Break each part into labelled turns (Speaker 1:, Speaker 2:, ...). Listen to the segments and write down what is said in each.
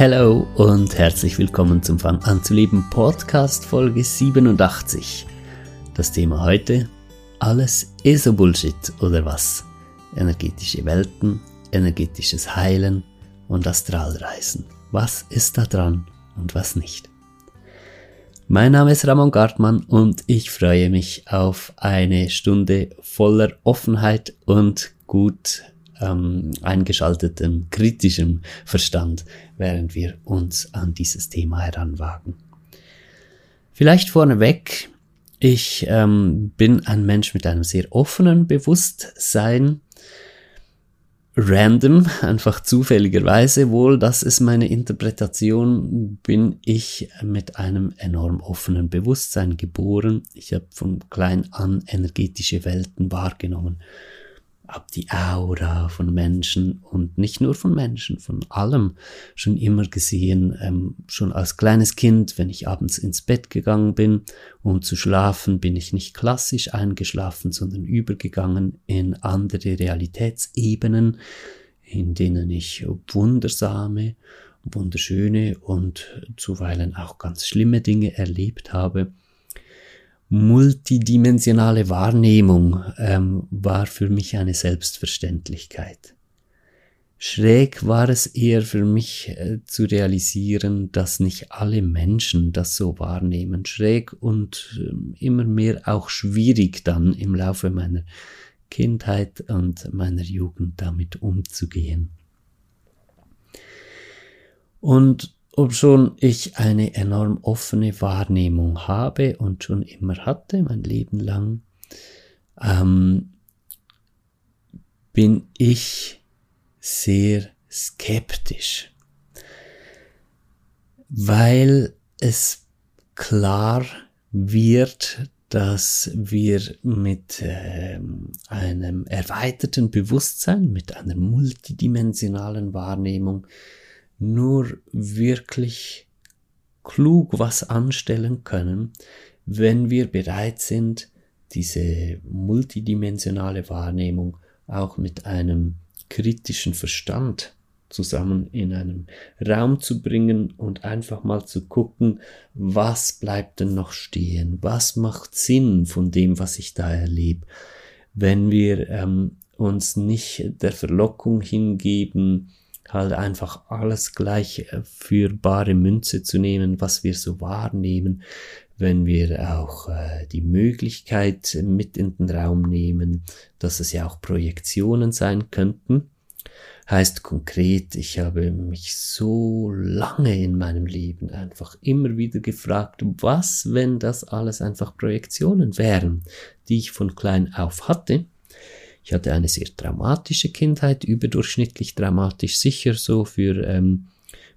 Speaker 1: Hello und herzlich willkommen zum Fang an zu leben Podcast Folge 87. Das Thema heute, alles ist so Bullshit oder was? Energetische Welten, energetisches Heilen und Astralreisen. Was ist da dran und was nicht? Mein Name ist Ramon Gartmann und ich freue mich auf eine Stunde voller Offenheit und gut ähm, eingeschaltetem kritischem Verstand, während wir uns an dieses Thema heranwagen. Vielleicht vorneweg, ich ähm, bin ein Mensch mit einem sehr offenen Bewusstsein. Random, einfach zufälligerweise wohl, das ist meine Interpretation, bin ich mit einem enorm offenen Bewusstsein geboren. Ich habe von klein an energetische Welten wahrgenommen habe die Aura von Menschen und nicht nur von Menschen, von allem schon immer gesehen. Ähm, schon als kleines Kind, wenn ich abends ins Bett gegangen bin, um zu schlafen, bin ich nicht klassisch eingeschlafen, sondern übergegangen in andere Realitätsebenen, in denen ich wundersame, wunderschöne und zuweilen auch ganz schlimme Dinge erlebt habe multidimensionale Wahrnehmung ähm, war für mich eine Selbstverständlichkeit. Schräg war es eher für mich äh, zu realisieren, dass nicht alle Menschen das so wahrnehmen. Schräg und äh, immer mehr auch schwierig dann im Laufe meiner Kindheit und meiner Jugend damit umzugehen. Und ob schon ich eine enorm offene Wahrnehmung habe und schon immer hatte, mein Leben lang, ähm, bin ich sehr skeptisch, weil es klar wird, dass wir mit äh, einem erweiterten Bewusstsein, mit einer multidimensionalen Wahrnehmung nur wirklich klug was anstellen können, wenn wir bereit sind, diese multidimensionale Wahrnehmung auch mit einem kritischen Verstand zusammen in einem Raum zu bringen und einfach mal zu gucken, was bleibt denn noch stehen, was macht Sinn von dem, was ich da erlebe. Wenn wir ähm, uns nicht der Verlockung hingeben, halt einfach alles gleich äh, für bare Münze zu nehmen, was wir so wahrnehmen, wenn wir auch äh, die Möglichkeit mit in den Raum nehmen, dass es ja auch Projektionen sein könnten. Heißt konkret, ich habe mich so lange in meinem Leben einfach immer wieder gefragt, was, wenn das alles einfach Projektionen wären, die ich von klein auf hatte ich hatte eine sehr dramatische Kindheit, überdurchschnittlich dramatisch, sicher so für ähm,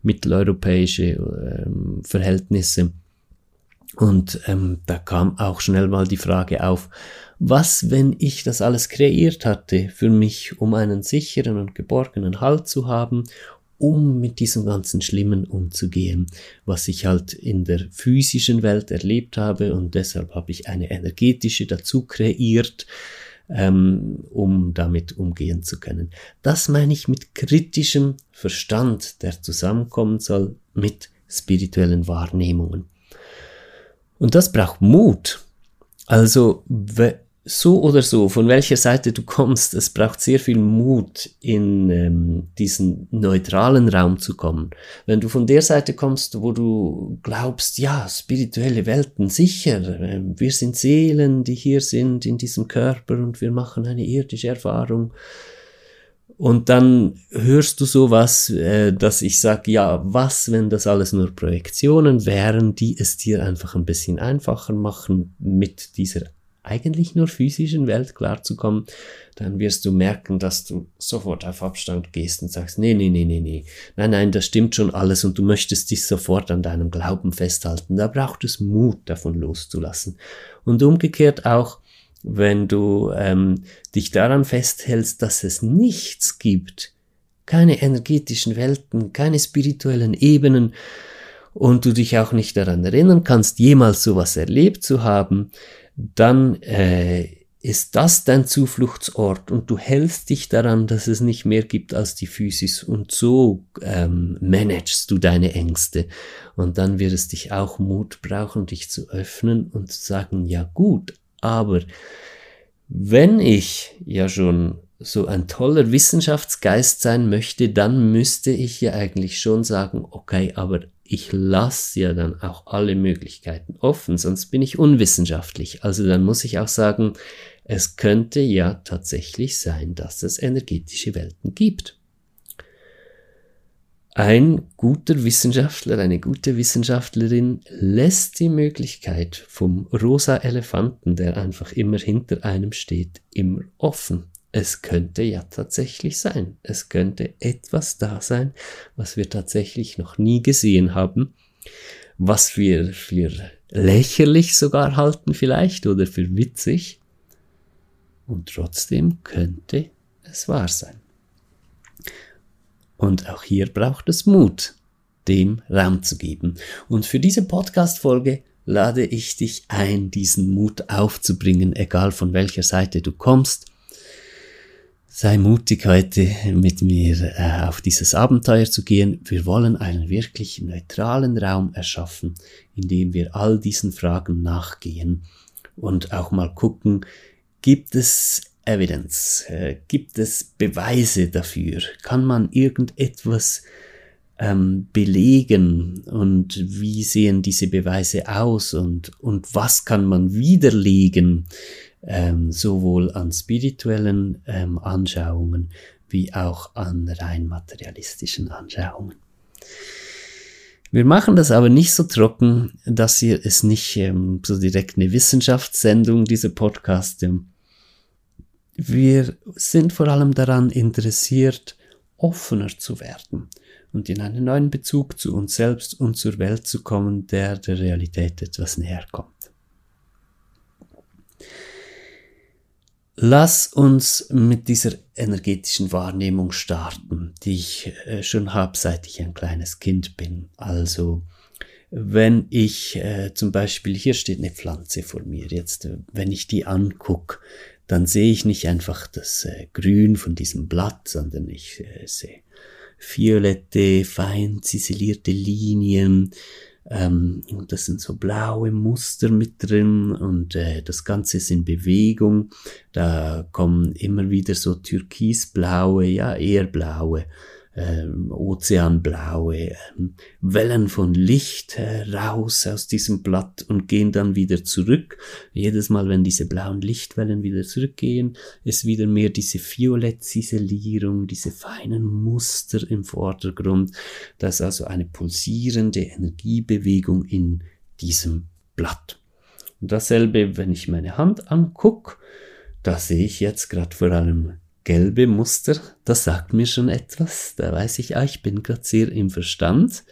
Speaker 1: mitteleuropäische ähm, Verhältnisse. Und ähm, da kam auch schnell mal die Frage auf, was, wenn ich das alles kreiert hatte für mich, um einen sicheren und geborgenen Halt zu haben, um mit diesem ganzen Schlimmen umzugehen, was ich halt in der physischen Welt erlebt habe und deshalb habe ich eine energetische dazu kreiert, ähm, um damit umgehen zu können. Das meine ich mit kritischem Verstand, der zusammenkommen soll mit spirituellen Wahrnehmungen. Und das braucht Mut. Also so oder so, von welcher Seite du kommst, es braucht sehr viel Mut, in ähm, diesen neutralen Raum zu kommen. Wenn du von der Seite kommst, wo du glaubst, ja, spirituelle Welten, sicher, äh, wir sind Seelen, die hier sind in diesem Körper und wir machen eine irdische Erfahrung. Und dann hörst du sowas, äh, dass ich sage, ja, was, wenn das alles nur Projektionen wären, die es dir einfach ein bisschen einfacher machen mit dieser eigentlich nur physischen Welt klarzukommen, dann wirst du merken, dass du sofort auf Abstand gehst und sagst, nee, nee, nee, nee, nee, nein, nein, das stimmt schon alles und du möchtest dich sofort an deinem Glauben festhalten. Da braucht es Mut, davon loszulassen. Und umgekehrt auch, wenn du ähm, dich daran festhältst, dass es nichts gibt, keine energetischen Welten, keine spirituellen Ebenen, und du dich auch nicht daran erinnern kannst, jemals sowas erlebt zu haben, dann äh, ist das dein Zufluchtsort und du hältst dich daran, dass es nicht mehr gibt als die Physis und so ähm, managst du deine Ängste. Und dann wird es dich auch Mut brauchen, dich zu öffnen und zu sagen, ja gut, aber wenn ich ja schon so ein toller Wissenschaftsgeist sein möchte, dann müsste ich ja eigentlich schon sagen, okay, aber ich lasse ja dann auch alle Möglichkeiten offen, sonst bin ich unwissenschaftlich. Also dann muss ich auch sagen, es könnte ja tatsächlich sein, dass es energetische Welten gibt. Ein guter Wissenschaftler, eine gute Wissenschaftlerin lässt die Möglichkeit vom rosa Elefanten, der einfach immer hinter einem steht, immer offen. Es könnte ja tatsächlich sein. Es könnte etwas da sein, was wir tatsächlich noch nie gesehen haben, was wir für lächerlich sogar halten vielleicht oder für witzig, und trotzdem könnte es wahr sein. Und auch hier braucht es Mut, dem Raum zu geben. Und für diese Podcast-Folge lade ich dich ein, diesen Mut aufzubringen, egal von welcher Seite du kommst. Sei mutig heute mit mir äh, auf dieses Abenteuer zu gehen. Wir wollen einen wirklich neutralen Raum erschaffen, in dem wir all diesen Fragen nachgehen und auch mal gucken, Gibt es Evidence? Äh, gibt es Beweise dafür? Kann man irgendetwas ähm, belegen? Und wie sehen diese Beweise aus? Und, und was kann man widerlegen? Ähm, sowohl an spirituellen ähm, Anschauungen wie auch an rein materialistischen Anschauungen. Wir machen das aber nicht so trocken, dass hier es nicht ähm, so direkt eine Wissenschaftssendung, diese Podcast. Ähm, wir sind vor allem daran interessiert, offener zu werden und in einen neuen Bezug zu uns selbst und zur Welt zu kommen, der der Realität etwas näher kommt. Lass uns mit dieser energetischen Wahrnehmung starten, die ich äh, schon habe, seit ich ein kleines Kind bin. Also, wenn ich äh, zum Beispiel, hier steht eine Pflanze vor mir, jetzt, äh, wenn ich die angucke, dann sehe ich nicht einfach das äh, Grün von diesem Blatt, sondern ich äh, sehe violette, fein ziselierte Linien, ähm, und das sind so blaue Muster mit drin und äh, das Ganze ist in Bewegung. Da kommen immer wieder so türkisblaue, ja eher blaue ähm, ozeanblaue ähm, Wellen von Licht äh, raus aus diesem Blatt und gehen dann wieder zurück. Jedes Mal, wenn diese blauen Lichtwellen wieder zurückgehen, ist wieder mehr diese Violett-Ziselierung, diese feinen Muster im Vordergrund. Das ist also eine pulsierende Energiebewegung in diesem Blatt. Und dasselbe, wenn ich meine Hand angucke, da sehe ich jetzt gerade vor allem gelbe Muster, das sagt mir schon etwas. Da weiß ich, ah, ich bin gerade sehr im Verstand.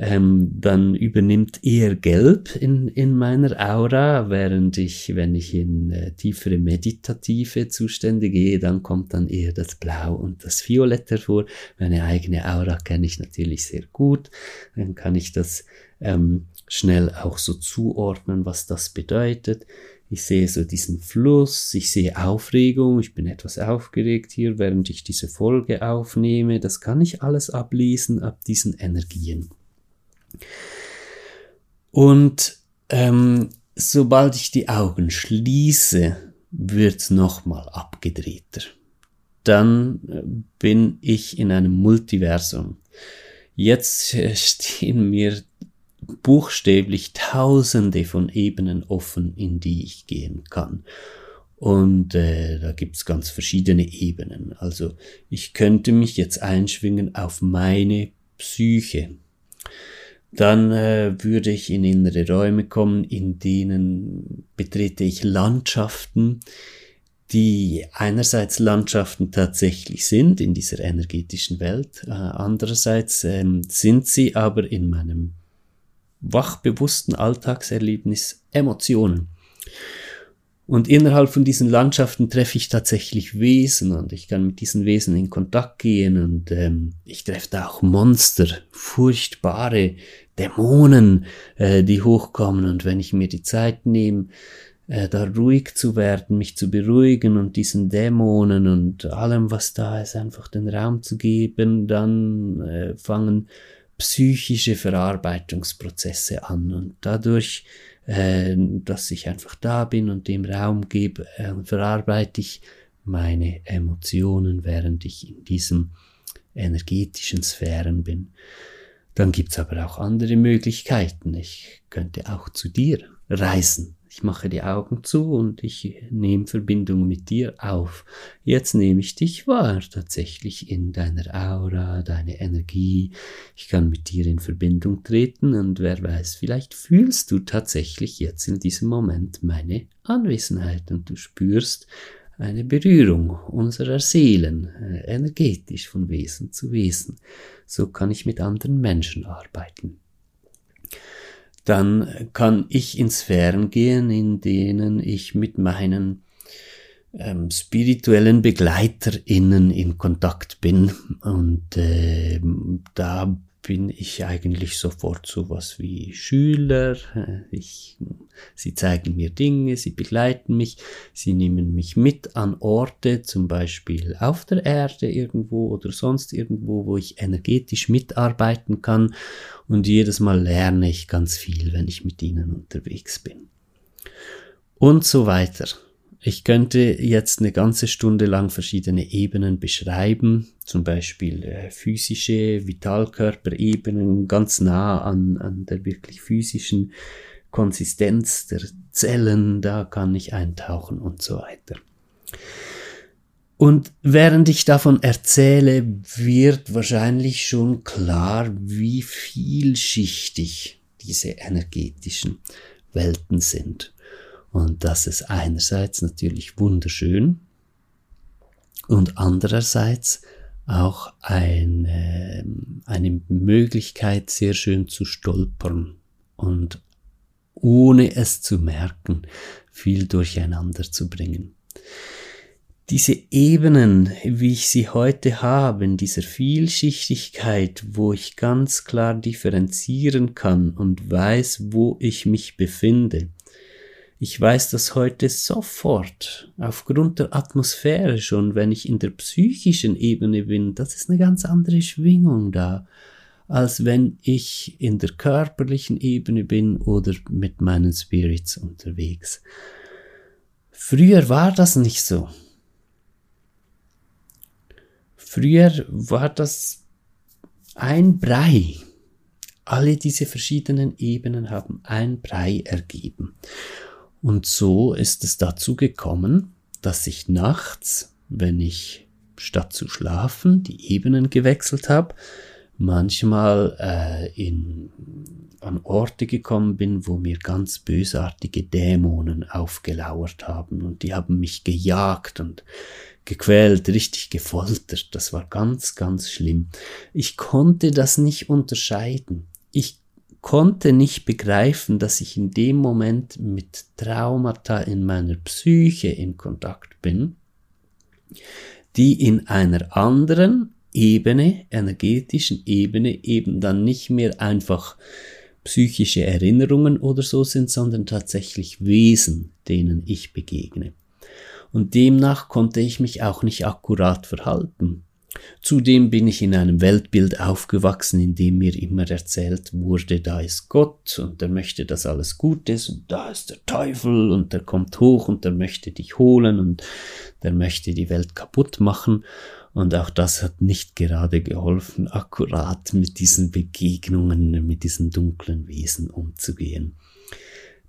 Speaker 1: Ähm, dann übernimmt eher Gelb in, in meiner Aura, während ich, wenn ich in äh, tiefere meditative Zustände gehe, dann kommt dann eher das Blau und das Violett hervor. Meine eigene Aura kenne ich natürlich sehr gut. Dann kann ich das ähm, schnell auch so zuordnen, was das bedeutet. Ich sehe so diesen Fluss, ich sehe Aufregung, ich bin etwas aufgeregt hier, während ich diese Folge aufnehme. Das kann ich alles ablesen ab diesen Energien. Und ähm, sobald ich die Augen schließe, wird nochmal abgedrehter. Dann äh, bin ich in einem Multiversum. Jetzt äh, stehen mir buchstäblich tausende von Ebenen offen, in die ich gehen kann. Und äh, da gibt's ganz verschiedene Ebenen. Also ich könnte mich jetzt einschwingen auf meine Psyche. Dann äh, würde ich in innere Räume kommen, in denen betrete ich Landschaften, die einerseits Landschaften tatsächlich sind in dieser energetischen Welt, äh, andererseits ähm, sind sie aber in meinem wachbewussten Alltagserlebnis Emotionen. Und innerhalb von diesen Landschaften treffe ich tatsächlich Wesen und ich kann mit diesen Wesen in Kontakt gehen und ähm, ich treffe da auch Monster, furchtbare Dämonen, äh, die hochkommen und wenn ich mir die Zeit nehme, äh, da ruhig zu werden, mich zu beruhigen und diesen Dämonen und allem, was da ist, einfach den Raum zu geben, dann äh, fangen psychische Verarbeitungsprozesse an und dadurch, äh, dass ich einfach da bin und dem Raum gebe, äh, verarbeite ich meine Emotionen, während ich in diesen energetischen Sphären bin. Dann gibt's aber auch andere Möglichkeiten. Ich könnte auch zu dir reisen. Ich mache die Augen zu und ich nehme Verbindung mit dir auf. Jetzt nehme ich dich wahr, tatsächlich in deiner Aura, deine Energie. Ich kann mit dir in Verbindung treten und wer weiß, vielleicht fühlst du tatsächlich jetzt in diesem Moment meine Anwesenheit und du spürst, eine Berührung unserer Seelen, äh, energetisch von Wesen zu Wesen. So kann ich mit anderen Menschen arbeiten. Dann kann ich in Sphären gehen, in denen ich mit meinen ähm, spirituellen BegleiterInnen in Kontakt bin. Und äh, da bin ich eigentlich sofort so was wie Schüler. Ich, sie zeigen mir Dinge, sie begleiten mich, sie nehmen mich mit an Orte, zum Beispiel auf der Erde irgendwo oder sonst irgendwo, wo ich energetisch mitarbeiten kann. Und jedes Mal lerne ich ganz viel, wenn ich mit ihnen unterwegs bin. Und so weiter. Ich könnte jetzt eine ganze Stunde lang verschiedene Ebenen beschreiben, zum Beispiel äh, physische Vitalkörperebenen, ganz nah an, an der wirklich physischen Konsistenz der Zellen, da kann ich eintauchen und so weiter. Und während ich davon erzähle, wird wahrscheinlich schon klar, wie vielschichtig diese energetischen Welten sind. Und das ist einerseits natürlich wunderschön und andererseits auch eine, eine Möglichkeit, sehr schön zu stolpern und ohne es zu merken, viel durcheinander zu bringen. Diese Ebenen, wie ich sie heute habe, in dieser Vielschichtigkeit, wo ich ganz klar differenzieren kann und weiß, wo ich mich befinde, ich weiß das heute sofort, aufgrund der Atmosphäre schon, wenn ich in der psychischen Ebene bin, das ist eine ganz andere Schwingung da, als wenn ich in der körperlichen Ebene bin oder mit meinen Spirits unterwegs. Früher war das nicht so. Früher war das ein Brei. Alle diese verschiedenen Ebenen haben ein Brei ergeben. Und so ist es dazu gekommen, dass ich nachts, wenn ich statt zu schlafen die Ebenen gewechselt habe, manchmal äh, in, an Orte gekommen bin, wo mir ganz bösartige Dämonen aufgelauert haben und die haben mich gejagt und gequält, richtig gefoltert. Das war ganz, ganz schlimm. Ich konnte das nicht unterscheiden. Ich konnte nicht begreifen, dass ich in dem Moment mit Traumata in meiner Psyche in Kontakt bin, die in einer anderen Ebene, energetischen Ebene, eben dann nicht mehr einfach psychische Erinnerungen oder so sind, sondern tatsächlich Wesen, denen ich begegne. Und demnach konnte ich mich auch nicht akkurat verhalten. Zudem bin ich in einem Weltbild aufgewachsen, in dem mir immer erzählt wurde, da ist Gott und der möchte, dass alles gut ist und da ist der Teufel und der kommt hoch und der möchte dich holen und der möchte die Welt kaputt machen. Und auch das hat nicht gerade geholfen, akkurat mit diesen Begegnungen, mit diesen dunklen Wesen umzugehen.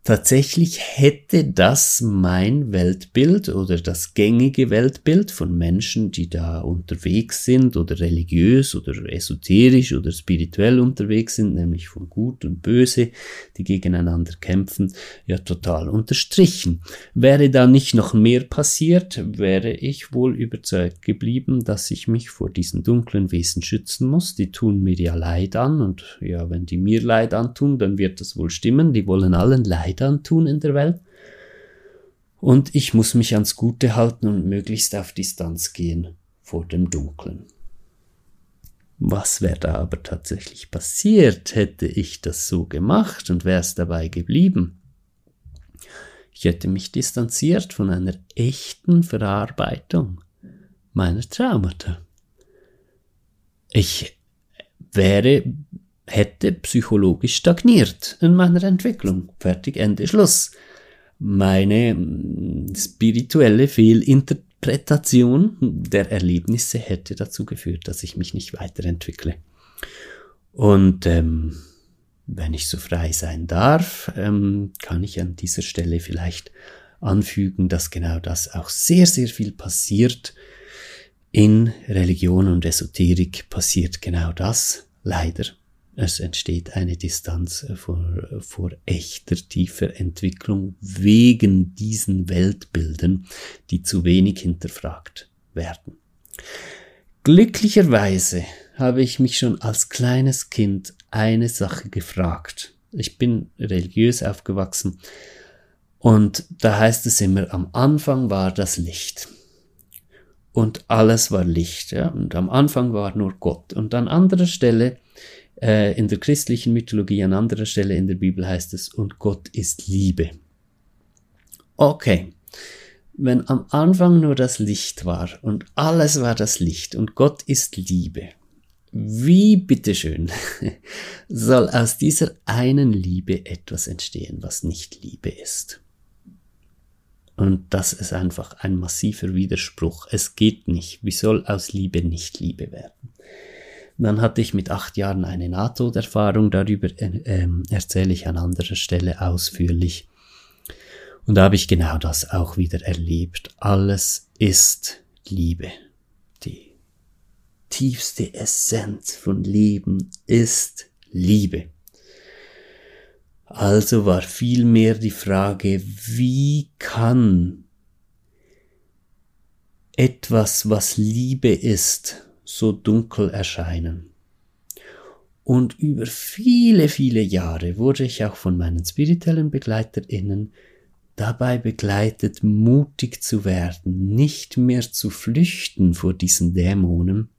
Speaker 1: Tatsächlich hätte das mein Weltbild oder das gängige Weltbild von Menschen, die da unterwegs sind oder religiös oder esoterisch oder spirituell unterwegs sind, nämlich von Gut und Böse, die gegeneinander kämpfen, ja total unterstrichen. Wäre da nicht noch mehr passiert, wäre ich wohl überzeugt geblieben, dass ich mich vor diesen dunklen Wesen schützen muss. Die tun mir ja Leid an und ja, wenn die mir Leid antun, dann wird das wohl stimmen. Die wollen allen Leid Leid tun in der Welt. Und ich muss mich ans Gute halten und möglichst auf Distanz gehen vor dem Dunklen. Was wäre da aber tatsächlich passiert, hätte ich das so gemacht und wäre es dabei geblieben? Ich hätte mich distanziert von einer echten Verarbeitung meiner Traumata. Ich wäre, hätte psychologisch stagniert in meiner Entwicklung. Fertig, Ende, Schluss. Meine mm, spirituelle Fehlinterpretation der Erlebnisse hätte dazu geführt, dass ich mich nicht weiterentwickle. Und ähm, wenn ich so frei sein darf, ähm, kann ich an dieser Stelle vielleicht anfügen, dass genau das auch sehr, sehr viel passiert. In Religion und Esoterik passiert genau das, leider. Es entsteht eine Distanz vor, vor echter, tiefer Entwicklung wegen diesen Weltbildern, die zu wenig hinterfragt werden. Glücklicherweise habe ich mich schon als kleines Kind eine Sache gefragt. Ich bin religiös aufgewachsen und da heißt es immer, am Anfang war das Licht. Und alles war Licht, ja. Und am Anfang war nur Gott. Und an anderer Stelle, äh, in der christlichen Mythologie, an anderer Stelle in der Bibel heißt es, und Gott ist Liebe. Okay. Wenn am Anfang nur das Licht war und alles war das Licht und Gott ist Liebe, wie bitteschön soll aus dieser einen Liebe etwas entstehen, was nicht Liebe ist? Und das ist einfach ein massiver Widerspruch. Es geht nicht. Wie soll aus Liebe nicht Liebe werden? Dann hatte ich mit acht Jahren eine NATO-Erfahrung. Darüber äh, erzähle ich an anderer Stelle ausführlich. Und da habe ich genau das auch wieder erlebt. Alles ist Liebe tiefste Essenz von Leben ist Liebe. Also war vielmehr die Frage, wie kann etwas, was Liebe ist, so dunkel erscheinen? Und über viele, viele Jahre wurde ich auch von meinen spirituellen BegleiterInnen dabei begleitet, mutig zu werden, nicht mehr zu flüchten vor diesen Dämonen,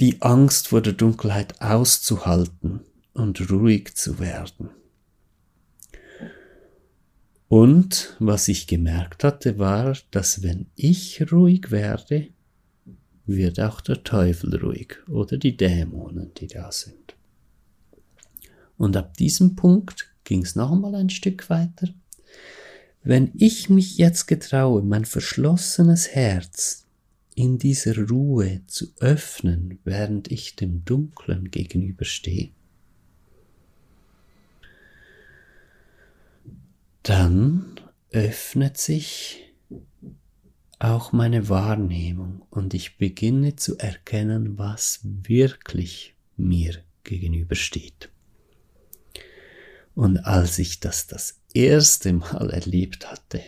Speaker 1: die Angst vor der Dunkelheit auszuhalten und ruhig zu werden. Und was ich gemerkt hatte, war, dass wenn ich ruhig werde, wird auch der Teufel ruhig oder die Dämonen, die da sind. Und ab diesem Punkt ging es noch einmal ein Stück weiter. Wenn ich mich jetzt getraue, mein verschlossenes Herz in dieser Ruhe zu öffnen, während ich dem Dunklen gegenüberstehe. Dann öffnet sich auch meine Wahrnehmung und ich beginne zu erkennen, was wirklich mir gegenübersteht. Und als ich das das erste Mal erlebt hatte,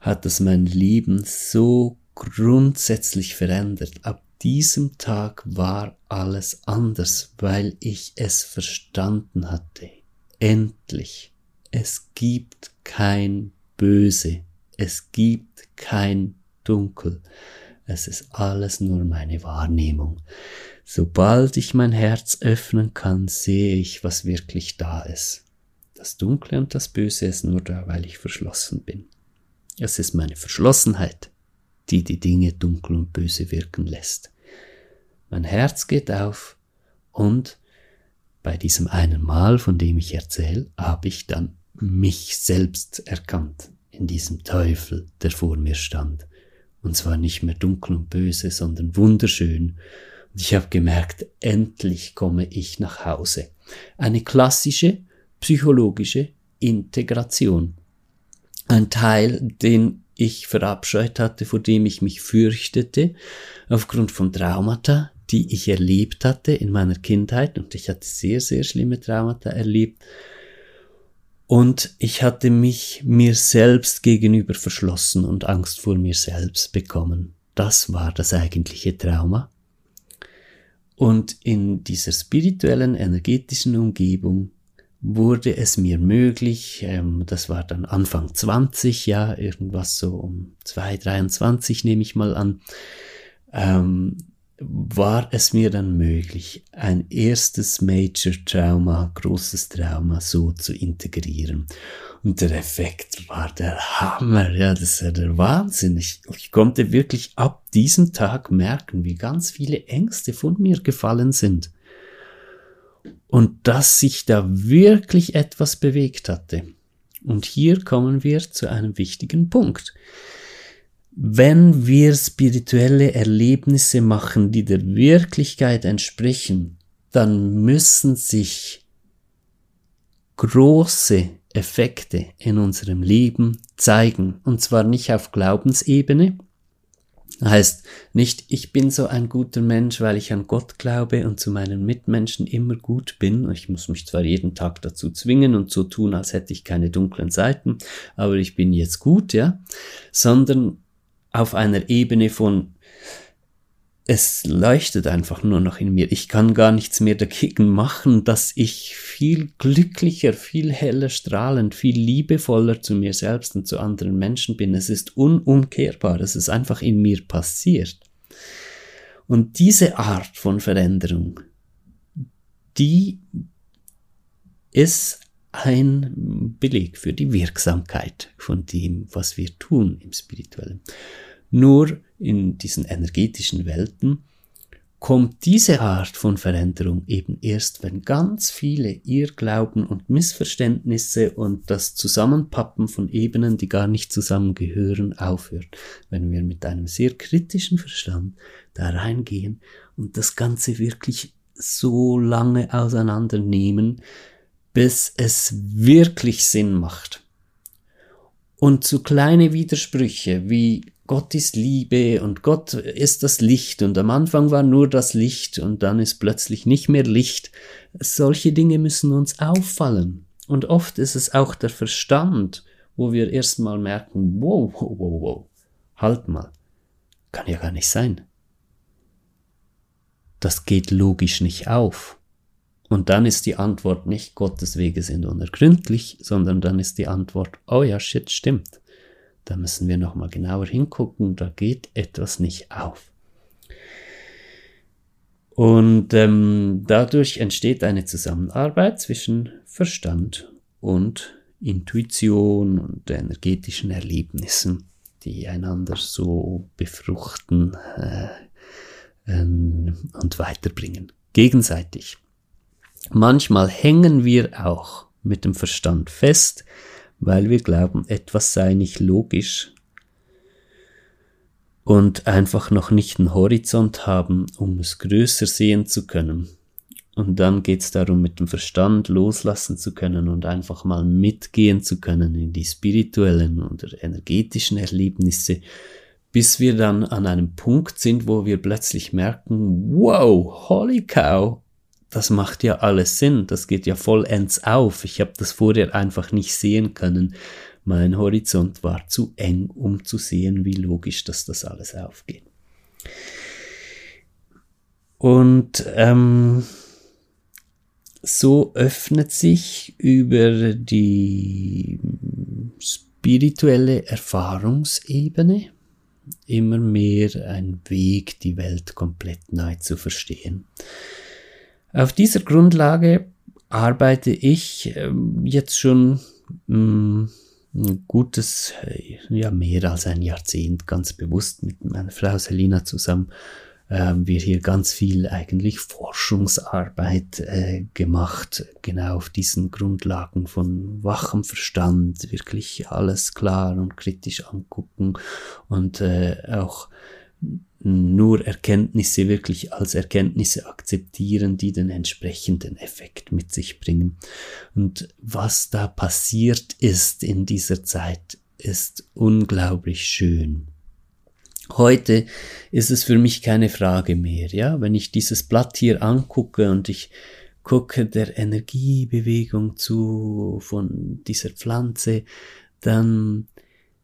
Speaker 1: hat es mein Leben so grundsätzlich verändert. Ab diesem Tag war alles anders, weil ich es verstanden hatte. Endlich. Es gibt kein Böse. Es gibt kein Dunkel. Es ist alles nur meine Wahrnehmung. Sobald ich mein Herz öffnen kann, sehe ich, was wirklich da ist. Das Dunkle und das Böse ist nur da, weil ich verschlossen bin. Es ist meine Verschlossenheit, die die Dinge dunkel und böse wirken lässt. Mein Herz geht auf und bei diesem einen Mal, von dem ich erzähle, habe ich dann mich selbst erkannt in diesem Teufel, der vor mir stand. Und zwar nicht mehr dunkel und böse, sondern wunderschön. Und ich habe gemerkt, endlich komme ich nach Hause. Eine klassische psychologische Integration. Ein Teil, den ich verabscheut hatte, vor dem ich mich fürchtete, aufgrund von Traumata, die ich erlebt hatte in meiner Kindheit. Und ich hatte sehr, sehr schlimme Traumata erlebt. Und ich hatte mich mir selbst gegenüber verschlossen und Angst vor mir selbst bekommen. Das war das eigentliche Trauma. Und in dieser spirituellen, energetischen Umgebung wurde es mir möglich, ähm, das war dann Anfang 20, ja, irgendwas so um 2, 23 nehme ich mal an, ähm, war es mir dann möglich, ein erstes Major Trauma, großes Trauma so zu integrieren. Und der Effekt war der Hammer, ja, das ist der Wahnsinn. Ich, ich konnte wirklich ab diesem Tag merken, wie ganz viele Ängste von mir gefallen sind. Und dass sich da wirklich etwas bewegt hatte. Und hier kommen wir zu einem wichtigen Punkt. Wenn wir spirituelle Erlebnisse machen, die der Wirklichkeit entsprechen, dann müssen sich große Effekte in unserem Leben zeigen. Und zwar nicht auf Glaubensebene. Heißt nicht, ich bin so ein guter Mensch, weil ich an Gott glaube und zu meinen Mitmenschen immer gut bin. Ich muss mich zwar jeden Tag dazu zwingen und so tun, als hätte ich keine dunklen Seiten, aber ich bin jetzt gut, ja. Sondern auf einer Ebene von es leuchtet einfach nur noch in mir. Ich kann gar nichts mehr dagegen machen, dass ich viel glücklicher, viel heller strahlend, viel liebevoller zu mir selbst und zu anderen Menschen bin. Es ist unumkehrbar. Es ist einfach in mir passiert. Und diese Art von Veränderung, die ist ein Beleg für die Wirksamkeit von dem, was wir tun im Spirituellen. Nur in diesen energetischen Welten kommt diese Art von Veränderung eben erst, wenn ganz viele Irrglauben und Missverständnisse und das Zusammenpappen von Ebenen, die gar nicht zusammengehören, aufhört. Wenn wir mit einem sehr kritischen Verstand da reingehen und das Ganze wirklich so lange auseinandernehmen, bis es wirklich Sinn macht. Und zu kleine Widersprüche wie Gott ist Liebe und Gott ist das Licht und am Anfang war nur das Licht und dann ist plötzlich nicht mehr Licht. Solche Dinge müssen uns auffallen. Und oft ist es auch der Verstand, wo wir erstmal merken, wow, wow, wow, wow, halt mal, kann ja gar nicht sein. Das geht logisch nicht auf. Und dann ist die Antwort nicht Gottes Wege sind unergründlich, sondern dann ist die Antwort, oh ja, shit, stimmt. Da müssen wir nochmal genauer hingucken, da geht etwas nicht auf. Und ähm, dadurch entsteht eine Zusammenarbeit zwischen Verstand und Intuition und energetischen Erlebnissen, die einander so befruchten äh, äh, und weiterbringen. Gegenseitig. Manchmal hängen wir auch mit dem Verstand fest, weil wir glauben, etwas sei nicht logisch und einfach noch nicht einen Horizont haben, um es größer sehen zu können. Und dann geht es darum, mit dem Verstand loslassen zu können und einfach mal mitgehen zu können in die spirituellen oder energetischen Erlebnisse, bis wir dann an einem Punkt sind, wo wir plötzlich merken, wow, holy cow, das macht ja alles Sinn, das geht ja vollends auf. Ich habe das vorher einfach nicht sehen können. Mein Horizont war zu eng, um zu sehen, wie logisch dass das alles aufgeht. Und ähm, so öffnet sich über die spirituelle Erfahrungsebene immer mehr ein Weg, die Welt komplett neu zu verstehen. Auf dieser Grundlage arbeite ich ähm, jetzt schon mm, ein gutes, ja mehr als ein Jahrzehnt ganz bewusst mit meiner Frau Selina zusammen. Ähm, wir hier ganz viel eigentlich Forschungsarbeit äh, gemacht, genau auf diesen Grundlagen von wachem Verstand, wirklich alles klar und kritisch angucken und äh, auch nur Erkenntnisse wirklich als Erkenntnisse akzeptieren, die den entsprechenden Effekt mit sich bringen. Und was da passiert ist in dieser Zeit, ist unglaublich schön. Heute ist es für mich keine Frage mehr, ja, wenn ich dieses Blatt hier angucke und ich gucke der Energiebewegung zu von dieser Pflanze, dann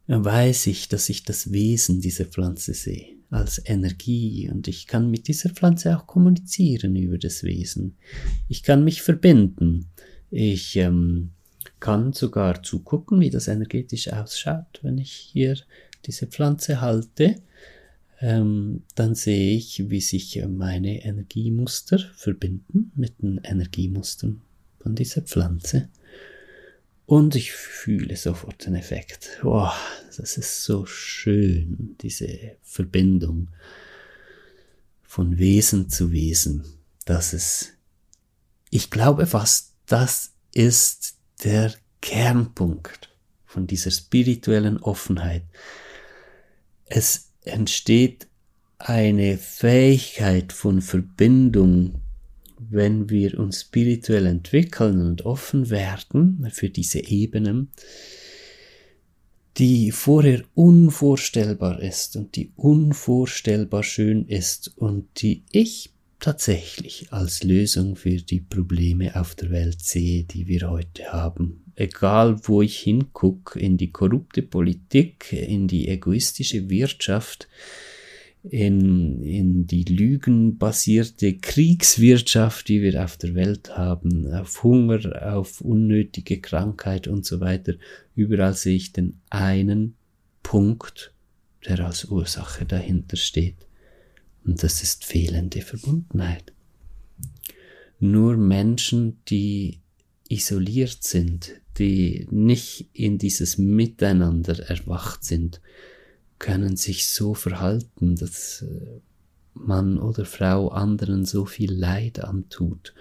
Speaker 1: weiß ich, dass ich das Wesen dieser Pflanze sehe als Energie und ich kann mit dieser Pflanze auch kommunizieren über das Wesen. Ich kann mich verbinden. Ich ähm, kann sogar zugucken, wie das energetisch ausschaut, wenn ich hier diese Pflanze halte. ähm, dann sehe ich, wie sich meine Energiemuster verbinden mit den Energiemustern von dieser Pflanze. Und ich fühle sofort den Effekt. Oh, das ist so schön, diese Verbindung von Wesen zu Wesen. Das ist, ich glaube fast, das ist der Kernpunkt von dieser spirituellen Offenheit. Es entsteht eine Fähigkeit von Verbindung, wenn wir uns spirituell entwickeln und offen werden für diese Ebenen, die vorher unvorstellbar ist und die unvorstellbar schön ist und die ich tatsächlich als Lösung für die Probleme auf der Welt sehe, die wir heute haben. Egal wo ich hingucke, in die korrupte Politik, in die egoistische Wirtschaft, in, in die lügenbasierte Kriegswirtschaft, die wir auf der Welt haben, auf Hunger, auf unnötige Krankheit und so weiter. Überall sehe ich den einen Punkt, der als Ursache dahinter steht. Und das ist fehlende Verbundenheit. Nur Menschen, die isoliert sind, die nicht in dieses Miteinander erwacht sind, können sich so verhalten, dass äh, Mann oder Frau anderen so viel Leid antut.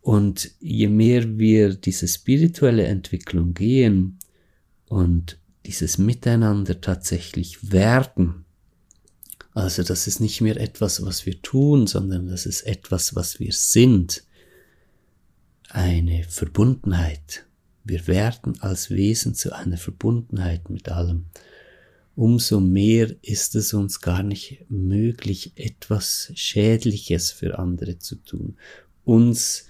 Speaker 1: Und je mehr wir diese spirituelle Entwicklung gehen und dieses Miteinander tatsächlich werden, also das ist nicht mehr etwas, was wir tun, sondern das ist etwas, was wir sind, eine Verbundenheit. Wir werden als Wesen zu einer Verbundenheit mit allem umso mehr ist es uns gar nicht möglich, etwas Schädliches für andere zu tun, uns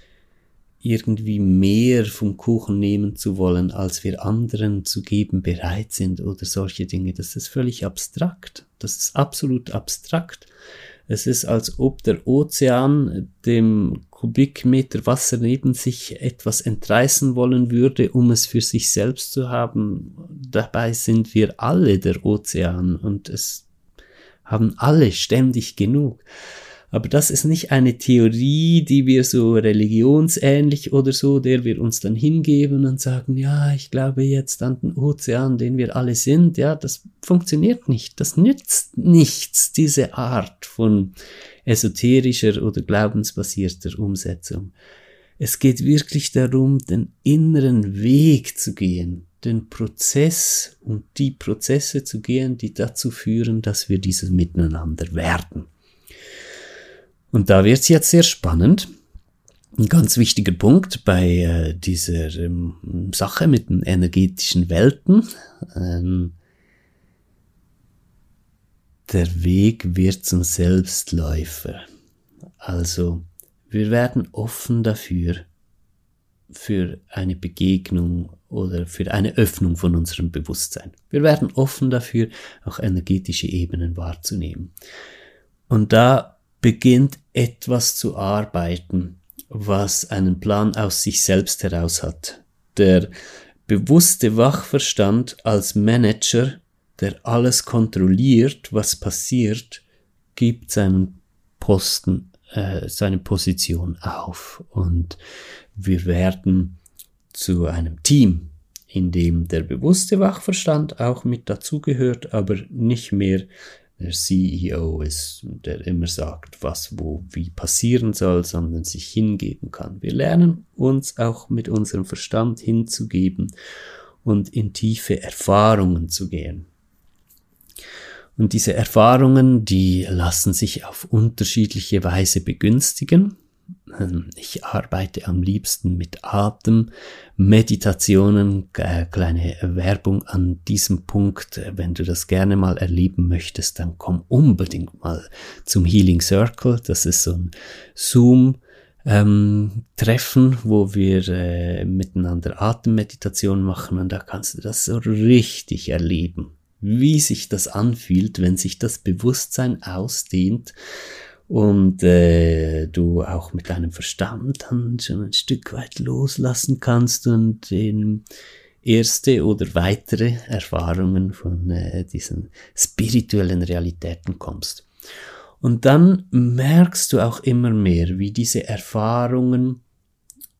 Speaker 1: irgendwie mehr vom Kuchen nehmen zu wollen, als wir anderen zu geben bereit sind oder solche Dinge. Das ist völlig abstrakt. Das ist absolut abstrakt. Es ist, als ob der Ozean dem Kubikmeter Wasser neben sich etwas entreißen wollen würde, um es für sich selbst zu haben. Dabei sind wir alle der Ozean und es haben alle ständig genug. Aber das ist nicht eine Theorie, die wir so religionsähnlich oder so, der wir uns dann hingeben und sagen, ja, ich glaube jetzt an den Ozean, den wir alle sind. Ja, das funktioniert nicht. Das nützt nichts, diese Art von esoterischer oder glaubensbasierter Umsetzung. Es geht wirklich darum, den inneren Weg zu gehen, den Prozess und die Prozesse zu gehen, die dazu führen, dass wir dieses Miteinander werden. Und da wird es jetzt sehr spannend. Ein ganz wichtiger Punkt bei äh, dieser ähm, Sache mit den energetischen Welten. Ähm, der Weg wird zum Selbstläufer. Also, wir werden offen dafür, für eine Begegnung oder für eine Öffnung von unserem Bewusstsein. Wir werden offen dafür, auch energetische Ebenen wahrzunehmen. Und da beginnt etwas zu arbeiten, was einen Plan aus sich selbst heraus hat. Der bewusste Wachverstand als Manager, der alles kontrolliert, was passiert, gibt seinen Posten, äh, seine Position auf. Und wir werden zu einem Team, in dem der bewusste Wachverstand auch mit dazugehört, aber nicht mehr der CEO ist, der immer sagt, was wo wie passieren soll, sondern sich hingeben kann. Wir lernen uns auch mit unserem Verstand hinzugeben und in tiefe Erfahrungen zu gehen. Und diese Erfahrungen, die lassen sich auf unterschiedliche Weise begünstigen. Ähm, ich arbeite am liebsten mit Atem, Meditationen, äh, kleine Werbung an diesem Punkt. Wenn du das gerne mal erleben möchtest, dann komm unbedingt mal zum Healing Circle. Das ist so ein Zoom. Ähm, Treffen, wo wir äh, miteinander Atemmeditation machen und da kannst du das so richtig erleben, wie sich das anfühlt, wenn sich das Bewusstsein ausdehnt und äh, du auch mit deinem Verstand dann schon ein Stück weit loslassen kannst und in, erste oder weitere Erfahrungen von äh, diesen spirituellen Realitäten kommst. Und dann merkst du auch immer mehr, wie diese Erfahrungen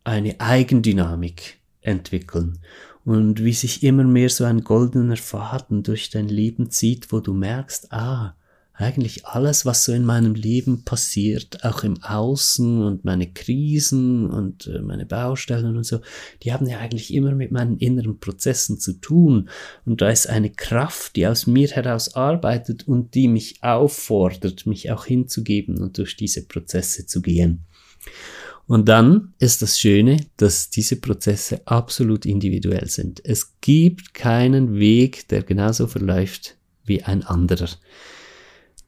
Speaker 1: eine Eigendynamik entwickeln und wie sich immer mehr so ein goldener Faden durch dein Leben zieht, wo du merkst, ah, eigentlich alles, was so in meinem Leben passiert, auch im Außen und meine Krisen und äh, meine Baustellen und so, die haben ja eigentlich immer mit meinen inneren Prozessen zu tun. Und da ist eine Kraft, die aus mir heraus arbeitet und die mich auffordert, mich auch hinzugeben und durch diese Prozesse zu gehen. Und dann ist das Schöne, dass diese Prozesse absolut individuell sind. Es gibt keinen Weg, der genauso verläuft wie ein anderer.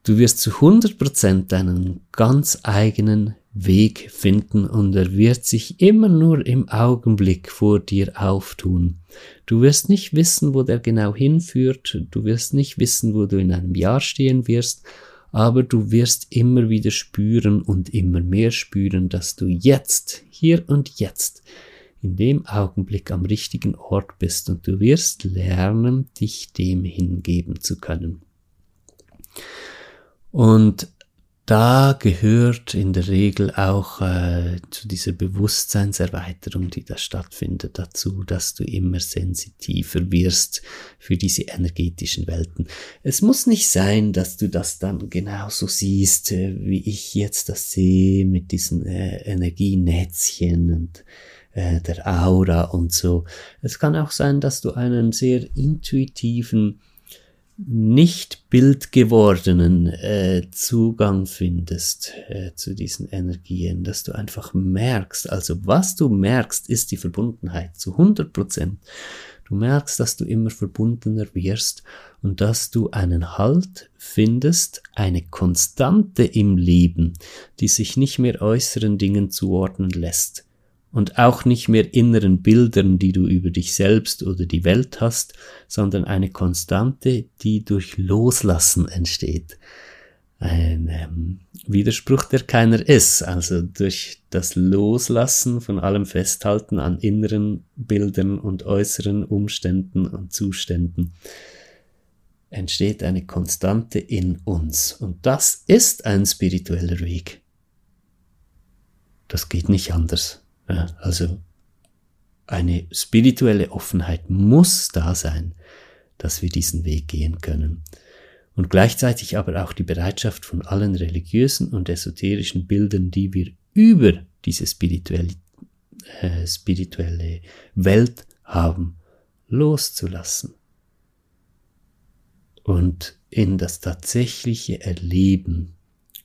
Speaker 1: Du wirst zu 100% deinen ganz eigenen Weg finden und er wird sich immer nur im Augenblick vor dir auftun. Du wirst nicht wissen, wo der genau hinführt, du wirst nicht wissen, wo du in einem Jahr stehen wirst, aber du wirst immer wieder spüren und immer mehr spüren, dass du jetzt, hier und jetzt, in dem Augenblick am richtigen Ort bist und du wirst lernen, dich dem hingeben zu können. Und da gehört in der Regel auch äh, zu dieser Bewusstseinserweiterung, die da stattfindet, dazu, dass du immer sensitiver wirst für diese energetischen Welten. Es muss nicht sein, dass du das dann genauso siehst, äh, wie ich jetzt das sehe, mit diesen äh, Energienetzchen und äh, der Aura und so. Es kann auch sein, dass du einen sehr intuitiven nicht bildgewordenen äh, Zugang findest äh, zu diesen Energien, dass du einfach merkst, also was du merkst, ist die Verbundenheit zu 100 Prozent. Du merkst, dass du immer verbundener wirst und dass du einen Halt findest, eine Konstante im Leben, die sich nicht mehr äußeren Dingen zuordnen lässt und auch nicht mehr inneren Bildern, die du über dich selbst oder die Welt hast, sondern eine Konstante, die durch Loslassen entsteht. Ein ähm, Widerspruch, der keiner ist. Also durch das Loslassen von allem Festhalten an inneren Bildern und äußeren Umständen und Zuständen entsteht eine Konstante in uns. Und das ist ein spiritueller Weg. Das geht nicht anders. Ja, also eine spirituelle Offenheit muss da sein, dass wir diesen Weg gehen können. Und gleichzeitig aber auch die Bereitschaft von allen religiösen und esoterischen Bildern, die wir über diese spirituelle, äh, spirituelle Welt haben, loszulassen. Und in das tatsächliche Erleben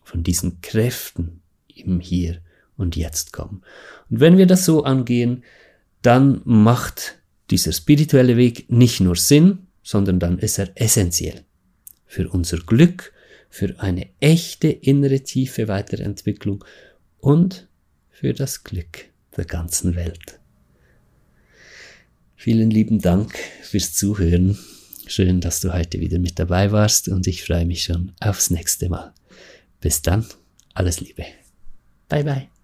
Speaker 1: von diesen Kräften im Hier und Jetzt kommen. Und wenn wir das so angehen, dann macht dieser spirituelle Weg nicht nur Sinn, sondern dann ist er essentiell für unser Glück, für eine echte innere tiefe Weiterentwicklung und für das Glück der ganzen Welt. Vielen lieben Dank fürs Zuhören. Schön, dass du heute wieder mit dabei warst und ich freue mich schon aufs nächste Mal. Bis dann, alles Liebe. Bye bye.